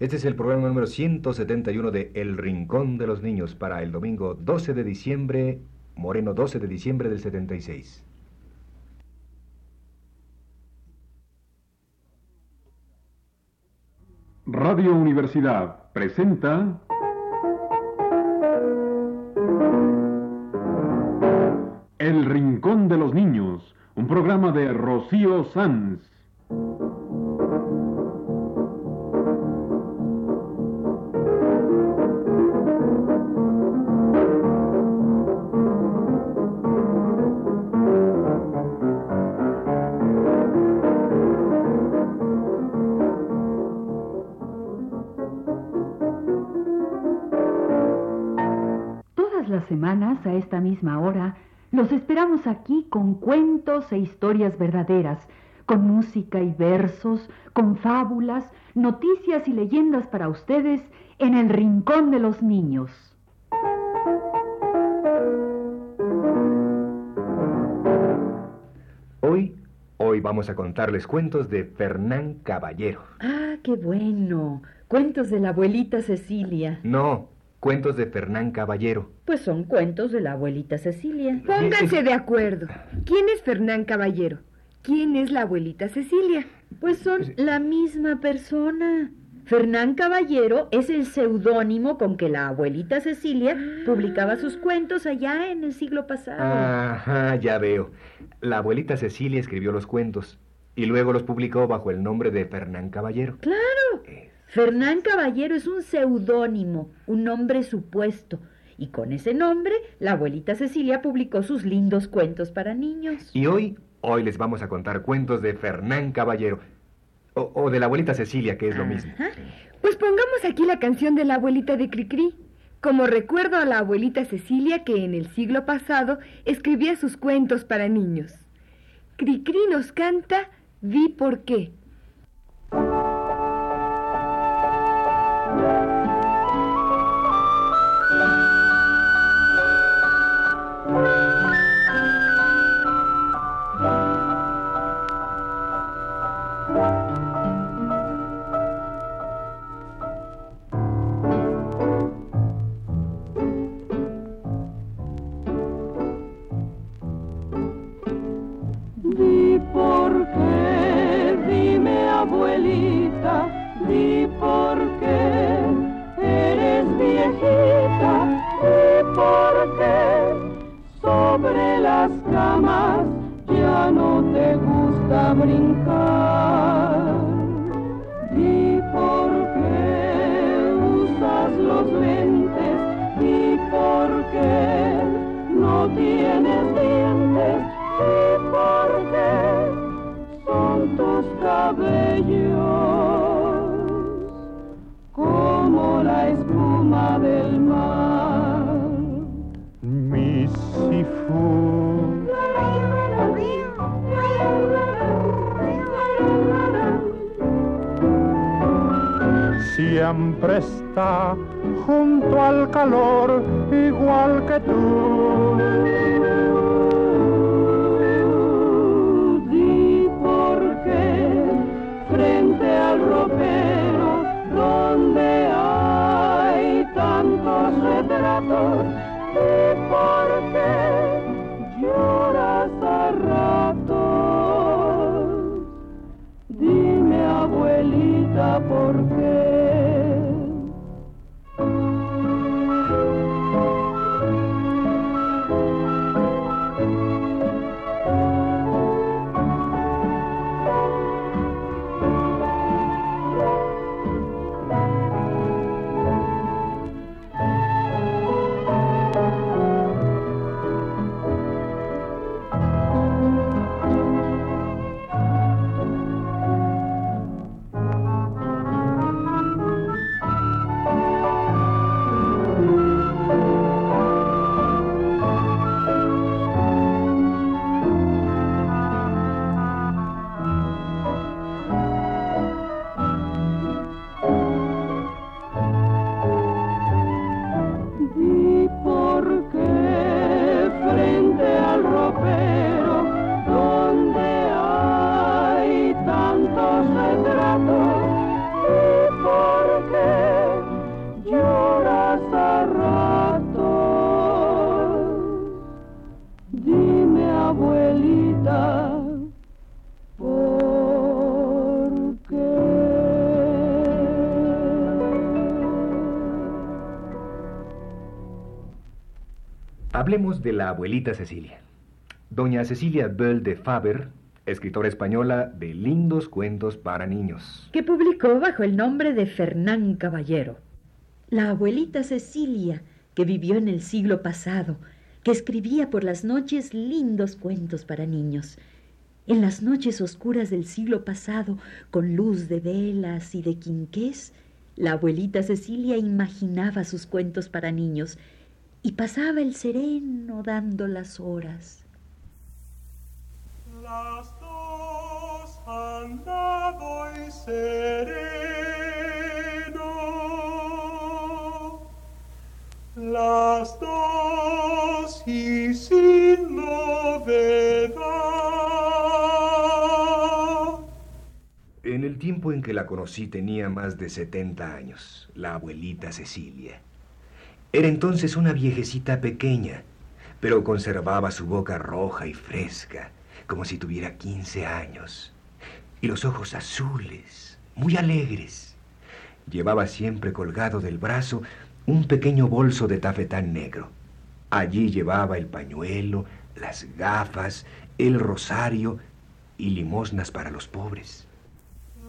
Este es el programa número 171 de El Rincón de los Niños para el domingo 12 de diciembre, Moreno 12 de diciembre del 76. Radio Universidad presenta El Rincón de los Niños, un programa de Rocío Sanz. Todas las semanas, a esta misma hora, los esperamos aquí con cuentos e historias verdaderas, con música y versos, con fábulas, noticias y leyendas para ustedes en el Rincón de los Niños. Hoy, hoy vamos a contarles cuentos de Fernán Caballero. Ah, qué bueno. Cuentos de la abuelita Cecilia. No, cuentos de Fernán Caballero. Pues son cuentos de la abuelita Cecilia. Pónganse de acuerdo. ¿Quién es Fernán Caballero? ¿Quién es la abuelita Cecilia? Pues son la misma persona. Fernán Caballero es el seudónimo con que la abuelita Cecilia publicaba sus cuentos allá en el siglo pasado. Ajá, ya veo. La abuelita Cecilia escribió los cuentos y luego los publicó bajo el nombre de Fernán Caballero. Claro. Fernán Caballero es un seudónimo, un nombre supuesto. Y con ese nombre, la abuelita Cecilia publicó sus lindos cuentos para niños. Y hoy, hoy les vamos a contar cuentos de Fernán Caballero. O, o de la abuelita Cecilia, que es lo mismo. Pues pongamos aquí la canción de la abuelita de Cricri, como recuerdo a la abuelita Cecilia que en el siglo pasado escribía sus cuentos para niños. Cricri nos canta Vi por qué. Cabellos como la espuma del mar. siempre está junto al calor igual que tú. Di por qué lloras a ratos. Dime abuelita por qué. De la abuelita Cecilia. Doña Cecilia Bell de Faber, escritora española de lindos cuentos para niños. Que publicó bajo el nombre de Fernán Caballero. La abuelita Cecilia, que vivió en el siglo pasado, que escribía por las noches lindos cuentos para niños. En las noches oscuras del siglo pasado, con luz de velas y de quinqués, la abuelita Cecilia imaginaba sus cuentos para niños y pasaba el sereno dando las horas. Las dos han dado y sereno. Las dos y sin novedad. En el tiempo en que la conocí tenía más de 70 años, la abuelita Cecilia. Era entonces una viejecita pequeña, pero conservaba su boca roja y fresca, como si tuviera 15 años, y los ojos azules, muy alegres. Llevaba siempre colgado del brazo un pequeño bolso de tafetán negro. Allí llevaba el pañuelo, las gafas, el rosario y limosnas para los pobres.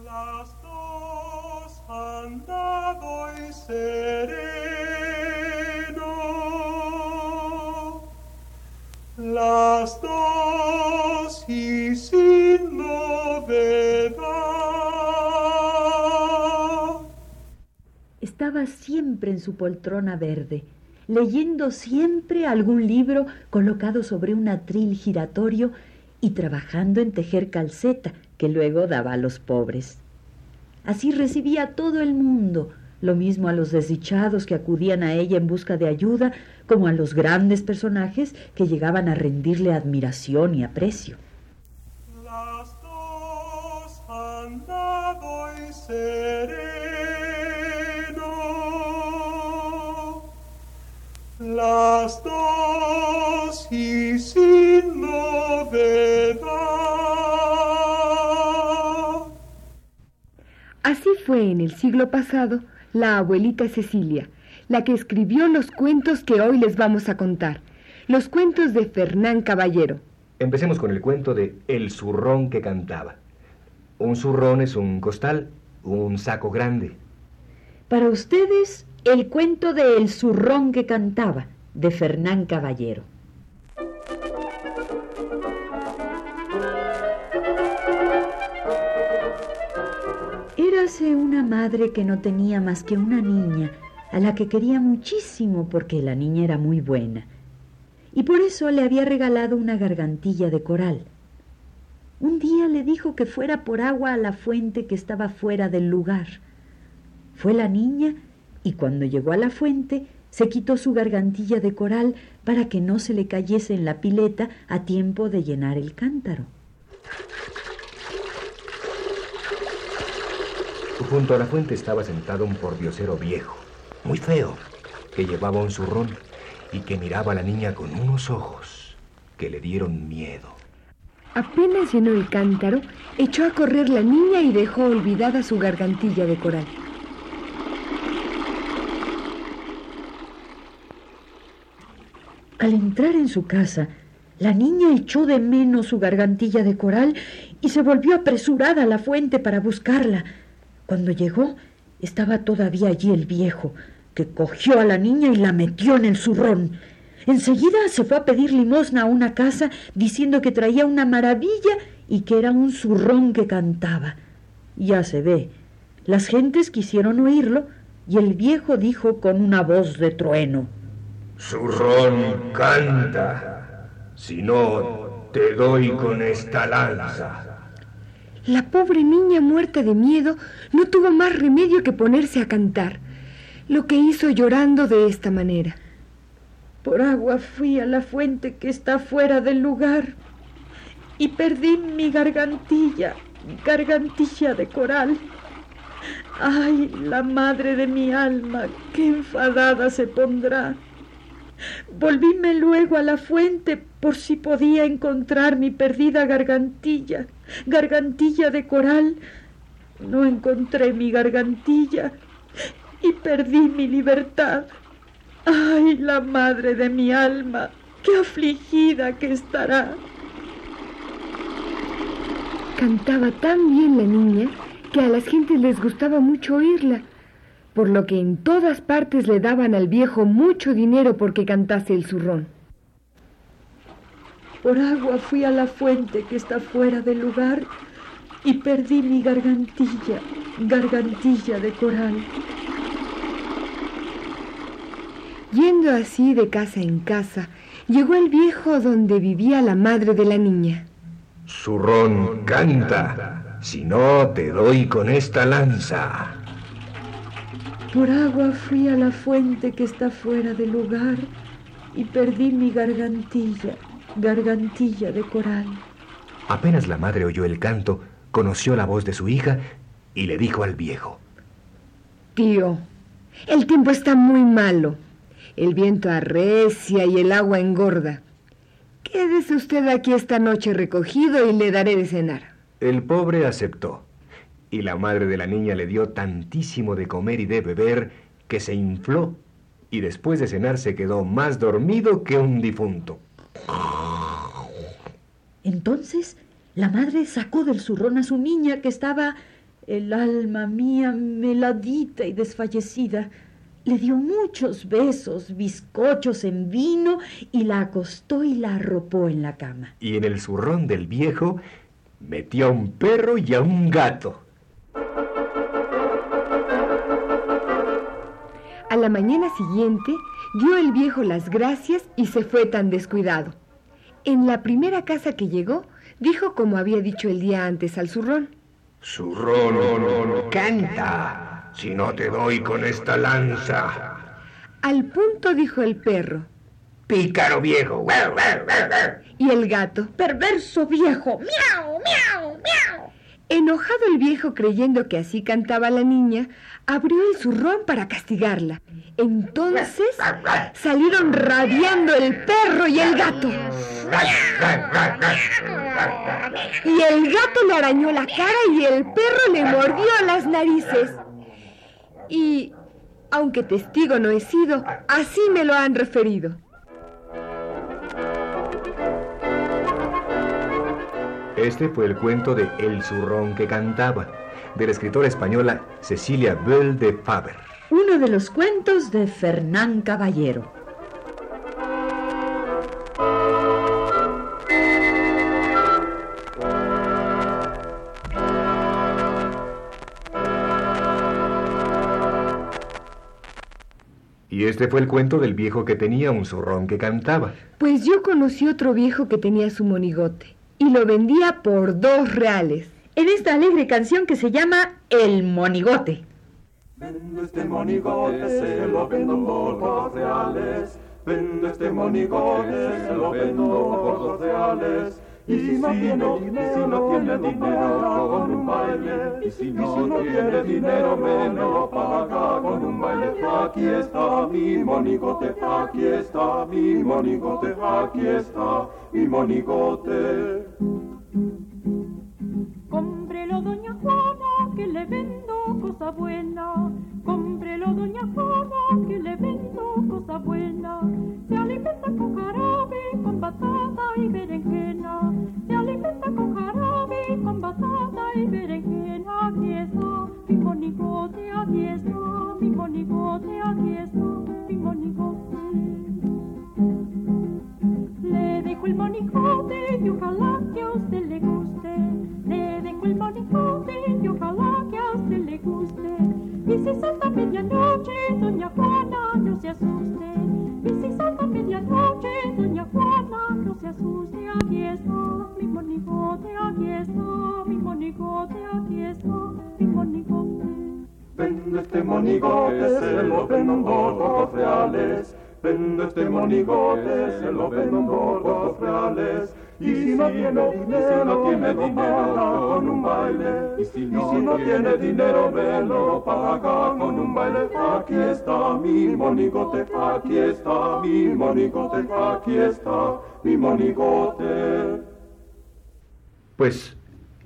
Las dos han dado y sereno. Las dos y sin novedad. Estaba siempre en su poltrona verde, leyendo siempre algún libro colocado sobre un atril giratorio y trabajando en tejer calceta que luego daba a los pobres. Así recibía a todo el mundo, lo mismo a los desdichados que acudían a ella en busca de ayuda, como a los grandes personajes que llegaban a rendirle admiración y aprecio. Las dos han dado y sereno. Las dos y sin novedad. Así fue en el siglo pasado la abuelita Cecilia, la que escribió los cuentos que hoy les vamos a contar, los cuentos de Fernán Caballero. Empecemos con el cuento de El zurrón que cantaba. Un zurrón es un costal, un saco grande. Para ustedes, el cuento de El zurrón que cantaba, de Fernán Caballero. Una madre que no tenía más que una niña, a la que quería muchísimo porque la niña era muy buena, y por eso le había regalado una gargantilla de coral. Un día le dijo que fuera por agua a la fuente que estaba fuera del lugar. Fue la niña y cuando llegó a la fuente se quitó su gargantilla de coral para que no se le cayese en la pileta a tiempo de llenar el cántaro. Junto a la fuente estaba sentado un pordiosero viejo, muy feo, que llevaba un zurrón y que miraba a la niña con unos ojos que le dieron miedo. Apenas llenó el cántaro, echó a correr la niña y dejó olvidada su gargantilla de coral. Al entrar en su casa, la niña echó de menos su gargantilla de coral y se volvió apresurada a la fuente para buscarla. Cuando llegó, estaba todavía allí el viejo, que cogió a la niña y la metió en el zurrón. Enseguida se fue a pedir limosna a una casa diciendo que traía una maravilla y que era un zurrón que cantaba. Ya se ve, las gentes quisieron oírlo y el viejo dijo con una voz de trueno. Zurrón, canta. Si no, te doy con esta lanza. La pobre niña muerta de miedo no tuvo más remedio que ponerse a cantar, lo que hizo llorando de esta manera. Por agua fui a la fuente que está fuera del lugar y perdí mi gargantilla, gargantilla de coral. Ay, la madre de mi alma, qué enfadada se pondrá. Volvíme luego a la fuente por si podía encontrar mi perdida gargantilla, gargantilla de coral. No encontré mi gargantilla y perdí mi libertad. Ay, la madre de mi alma, qué afligida que estará. Cantaba tan bien la niña que a las gentes les gustaba mucho oírla, por lo que en todas partes le daban al viejo mucho dinero porque cantase el zurrón. Por agua fui a la fuente que está fuera del lugar y perdí mi gargantilla, gargantilla de coral. Yendo así de casa en casa, llegó el viejo donde vivía la madre de la niña. Zurrón, canta, si no te doy con esta lanza. Por agua fui a la fuente que está fuera del lugar y perdí mi gargantilla, gargantilla de coral. Apenas la madre oyó el canto, conoció la voz de su hija y le dijo al viejo. Tío, el tiempo está muy malo. El viento arrecia y el agua engorda. Quédese usted aquí esta noche recogido y le daré de cenar. El pobre aceptó, y la madre de la niña le dio tantísimo de comer y de beber que se infló, y después de cenar se quedó más dormido que un difunto. Entonces la madre sacó del zurrón a su niña que estaba, el alma mía, meladita y desfallecida. Le dio muchos besos, bizcochos en vino y la acostó y la arropó en la cama. Y en el zurrón del viejo metió a un perro y a un gato. A la mañana siguiente dio el viejo las gracias y se fue tan descuidado. En la primera casa que llegó, dijo como había dicho el día antes al zurrón. Zurrón, canta, si no te doy con esta lanza. Al punto dijo el perro. Pícaro viejo. Y el gato. Perverso viejo. Miau, miau, miau. Enojado el viejo creyendo que así cantaba la niña, abrió el zurrón para castigarla. Entonces salieron rabiando el perro y el gato. Y el gato le arañó la cara y el perro le mordió las narices. Y, aunque testigo no he sido, así me lo han referido. Este fue el cuento de El zurrón que cantaba, de la escritora española Cecilia Bell de Faber. Uno de los cuentos de Fernán Caballero. Y este fue el cuento del viejo que tenía un zurrón que cantaba. Pues yo conocí otro viejo que tenía su monigote y lo vendía por dos reales. En esta alegre canción que se llama El Monigote. Vendo este monigote, se lo vendo por dos reales. Vendo este monigote, se lo vendo por dos reales. Y si no tiene dinero, si no tiene dinero con un baile, y si no tiene dinero me lo paga con un baile. Aquí está mi monigote, aquí está mi monigote, aquí está mi monigote. Cómprelo, doña Juana, que le vendo cosa buena. Cómprelo, doña Juana, que le vendo cosa buena. Si salta medianoche, doña Juana, no se asuste. Y si salta medianoche, doña Juana, no se asuste. Aquí está mi monigote, aquí está mi monigote, aquí está mi monigote. Vendo este monigote, se lo vendo por dos reales. Vendo este monigote, se lo vendo por dos reales. Y si no tiene dinero, no tiene dinero con un baile. Y si no tiene dinero, me lo paga con un baile. Aquí está mi monigote, aquí está mi monigote, aquí está mi monigote. Pues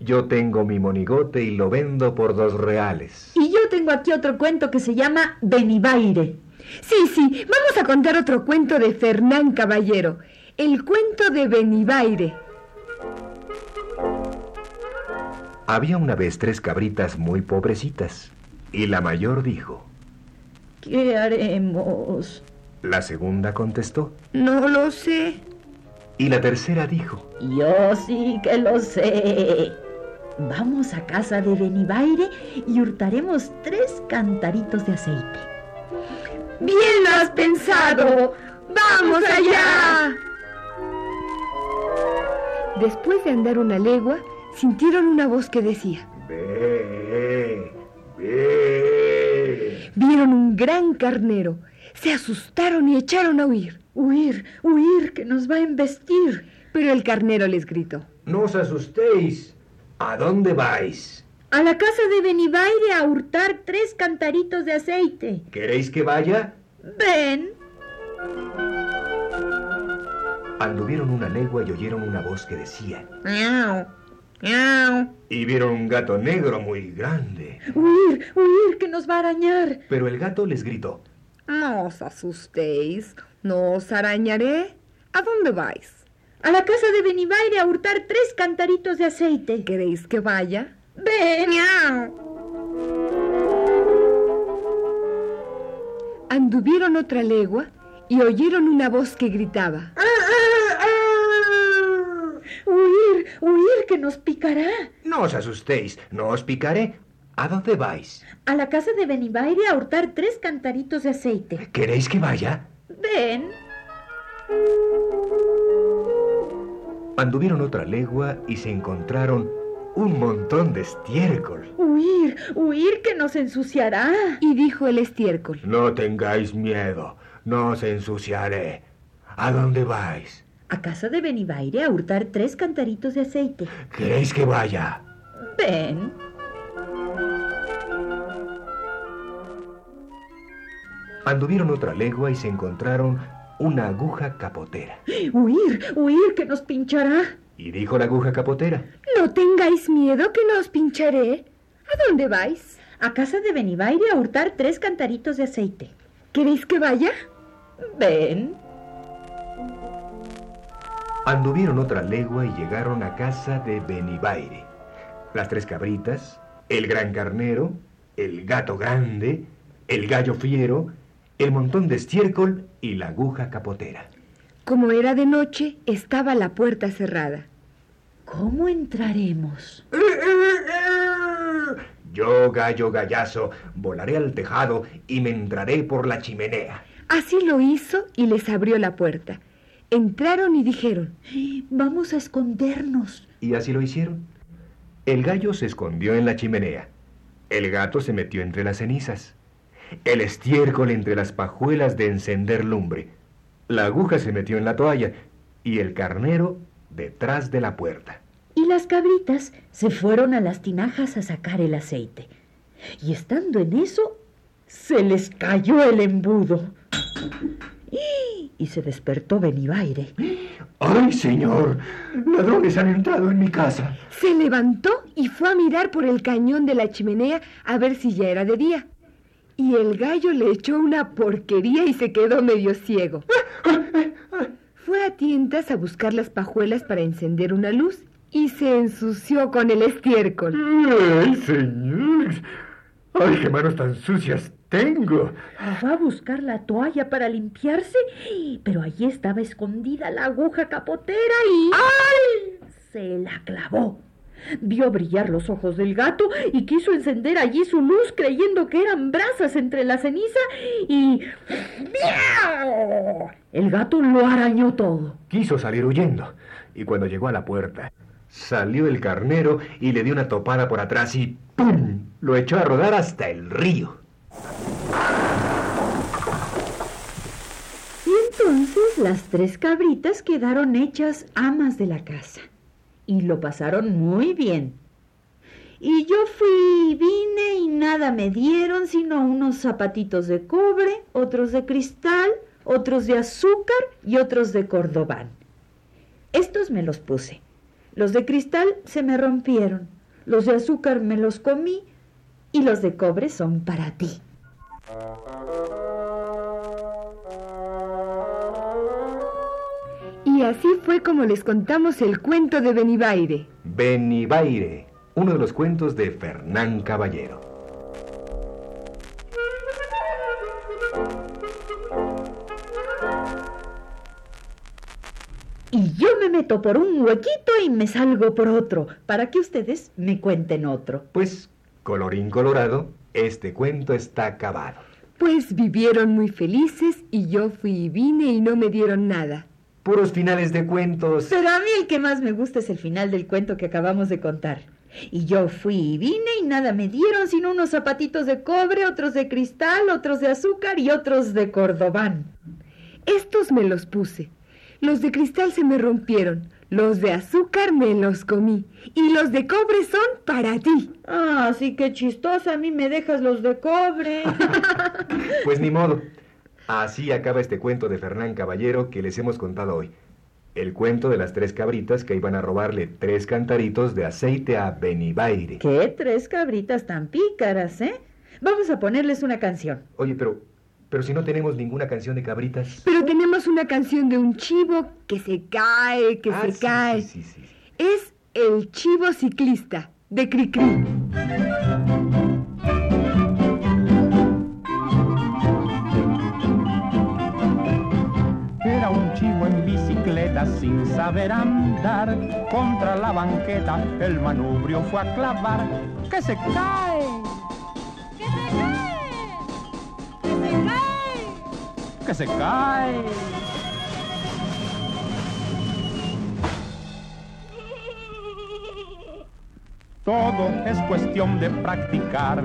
yo tengo mi monigote y lo vendo por dos reales. Y yo tengo aquí otro cuento que se llama Benibaire. Sí, sí, vamos a contar otro cuento de Fernán Caballero. El cuento de Benibaire. Había una vez tres cabritas muy pobrecitas, y la mayor dijo. ¿Qué haremos? La segunda contestó, No lo sé. y la tercera dijo. Yo sí que lo sé. Vamos a casa de Benibaire y hurtaremos tres cantaritos de aceite. Bien lo has pensado. ¡Vamos allá! Después de andar una legua, sintieron una voz que decía. Ve, ve. Vieron un gran carnero. Se asustaron y echaron a huir. Huir, huir, que nos va a embestir. Pero el carnero les gritó. No os asustéis. ¿A dónde vais? A la casa de Benibaire a hurtar tres cantaritos de aceite. ¿Queréis que vaya? Ven. Anduvieron una legua y oyeron una voz que decía. Miau, miau. Y vieron un gato negro muy grande. Huir, huir, que nos va a arañar. Pero el gato les gritó. No os asustéis. No os arañaré. ¿A dónde vais? A la casa de Benibaire a hurtar tres cantaritos de aceite. ¿Queréis que vaya? Ven. Anduvieron otra legua y oyeron una voz que gritaba. Huir, huir, que nos picará. No os asustéis, no os picaré. ¿A dónde vais? A la casa de Benibaire a hurtar tres cantaritos de aceite. ¿Queréis que vaya? Ven. Anduvieron otra legua y se encontraron un montón de estiércol. Huir, huir, que nos ensuciará. Y dijo el estiércol. No tengáis miedo, no os ensuciaré. ¿A dónde vais? A casa de Benibaire a hurtar tres cantaritos de aceite. ¿Queréis que vaya? Ven. Anduvieron otra legua y se encontraron una aguja capotera. Huir, huir, que nos pinchará. Y dijo la aguja capotera. No tengáis miedo que no os pincharé. ¿A dónde vais? A casa de Benibaire a hurtar tres cantaritos de aceite. ¿Queréis que vaya? Ven. Anduvieron otra legua y llegaron a casa de Benibaire. Las tres cabritas, el gran carnero, el gato grande, el gallo fiero, el montón de estiércol y la aguja capotera. Como era de noche, estaba la puerta cerrada. ¿Cómo entraremos? Yo, gallo gallazo, volaré al tejado y me entraré por la chimenea. Así lo hizo y les abrió la puerta. Entraron y dijeron, Vamos a escondernos. Y así lo hicieron. El gallo se escondió en la chimenea. El gato se metió entre las cenizas. El estiércol entre las pajuelas de encender lumbre. La aguja se metió en la toalla y el carnero detrás de la puerta. Y las cabritas se fueron a las tinajas a sacar el aceite. Y estando en eso, se les cayó el embudo. Y se despertó Benibaire. ¡Ay, señor! Ladrones han entrado en mi casa. se levantó y fue a mirar por el cañón de la chimenea a ver si ya era de día. Y el gallo le echó una porquería y se quedó medio ciego. Fue a tientas a buscar las pajuelas para encender una luz y se ensució con el estiércol. ¡Ay, señor! ¡Ay, qué manos tan sucias tengo! Fue a buscar la toalla para limpiarse, pero allí estaba escondida la aguja capotera y... ¡Ay! Se la clavó. Vio brillar los ojos del gato y quiso encender allí su luz creyendo que eran brasas entre la ceniza y... ¡Miau! El gato lo arañó todo. Quiso salir huyendo y cuando llegó a la puerta, salió el carnero y le dio una topada por atrás y ¡pum! Lo echó a rodar hasta el río. Y entonces las tres cabritas quedaron hechas amas de la casa. Y lo pasaron muy bien. Y yo fui vine y nada me dieron sino unos zapatitos de cobre, otros de cristal, otros de azúcar y otros de cordobán. Estos me los puse. Los de cristal se me rompieron, los de azúcar me los comí y los de cobre son para ti. Así fue como les contamos el cuento de Benibaire. Benibaire, uno de los cuentos de Fernán Caballero. Y yo me meto por un huequito y me salgo por otro, para que ustedes me cuenten otro. Pues, colorín colorado, este cuento está acabado. Pues vivieron muy felices y yo fui y vine y no me dieron nada. Puros finales de cuentos. Pero a mí el que más me gusta es el final del cuento que acabamos de contar. Y yo fui y vine y nada me dieron sino unos zapatitos de cobre, otros de cristal, otros de azúcar y otros de cordobán. Estos me los puse. Los de cristal se me rompieron. Los de azúcar me los comí. Y los de cobre son para ti. Ah, sí que chistosa, a mí me dejas los de cobre. Pues ni modo. Así acaba este cuento de Fernán Caballero que les hemos contado hoy. El cuento de las tres cabritas que iban a robarle tres cantaritos de aceite a Benibaire. Qué tres cabritas tan pícaras, ¿eh? Vamos a ponerles una canción. Oye, pero, pero si no tenemos ninguna canción de cabritas. Pero tenemos una canción de un chivo que se cae, que Ah, se sí, cae. sí, sí, sí. Es el chivo ciclista de Cricri. Sin saber andar. Contra la banqueta el manubrio fue a clavar. ¡Que se cae! ¡Que se cae! ¡Que se cae! ¡Que se cae! Todo es cuestión de practicar.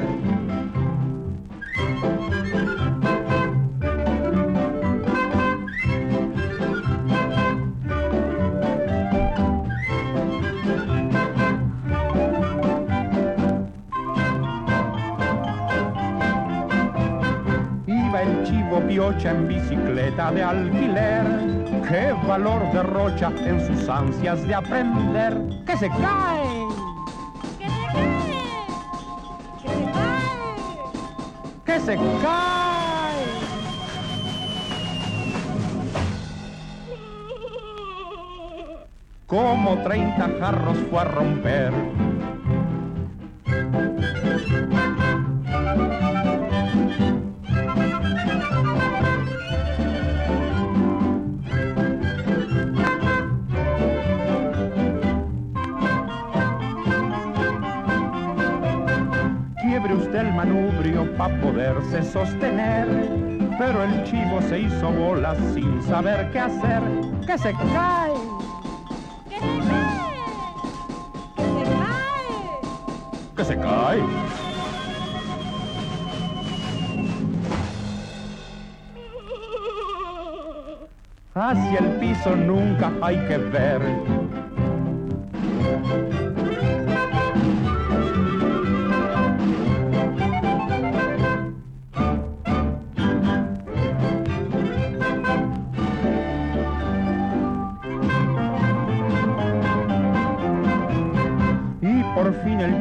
Piocha en bicicleta de alquiler. ¡Qué valor derrocha en sus ansias de aprender! ¡Que se cae! ¡Que se cae! ¡Que se cae! ¡Que se cae! Como 30 jarros fue a romper. Quiebre usted el manubrio para poderse sostener. Pero el chivo se hizo bolas sin saber qué hacer. ¡Que se cae! ¡Que se cae! ¡Que se cae! ¡Que se cae! Hacia el piso nunca hay que ver.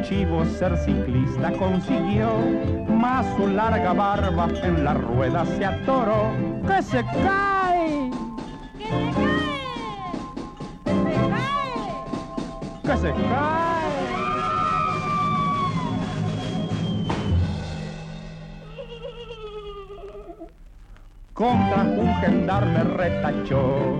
Chivo ser ciclista consiguió, más su larga barba en la rueda se atoró. ¡Que se cae! ¡Que se cae! ¡Que se cae! ¡Que se cae! Contra un gendarme retachó.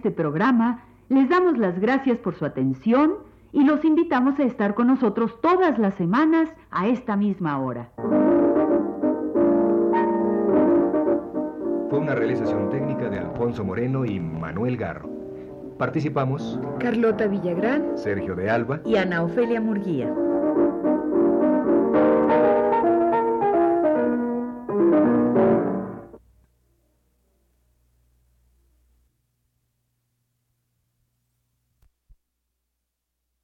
Este programa les damos las gracias por su atención y los invitamos a estar con nosotros todas las semanas a esta misma hora. Fue una realización técnica de Alfonso Moreno y Manuel Garro. Participamos Carlota Villagrán. Sergio de Alba y Ana Ofelia Murguía.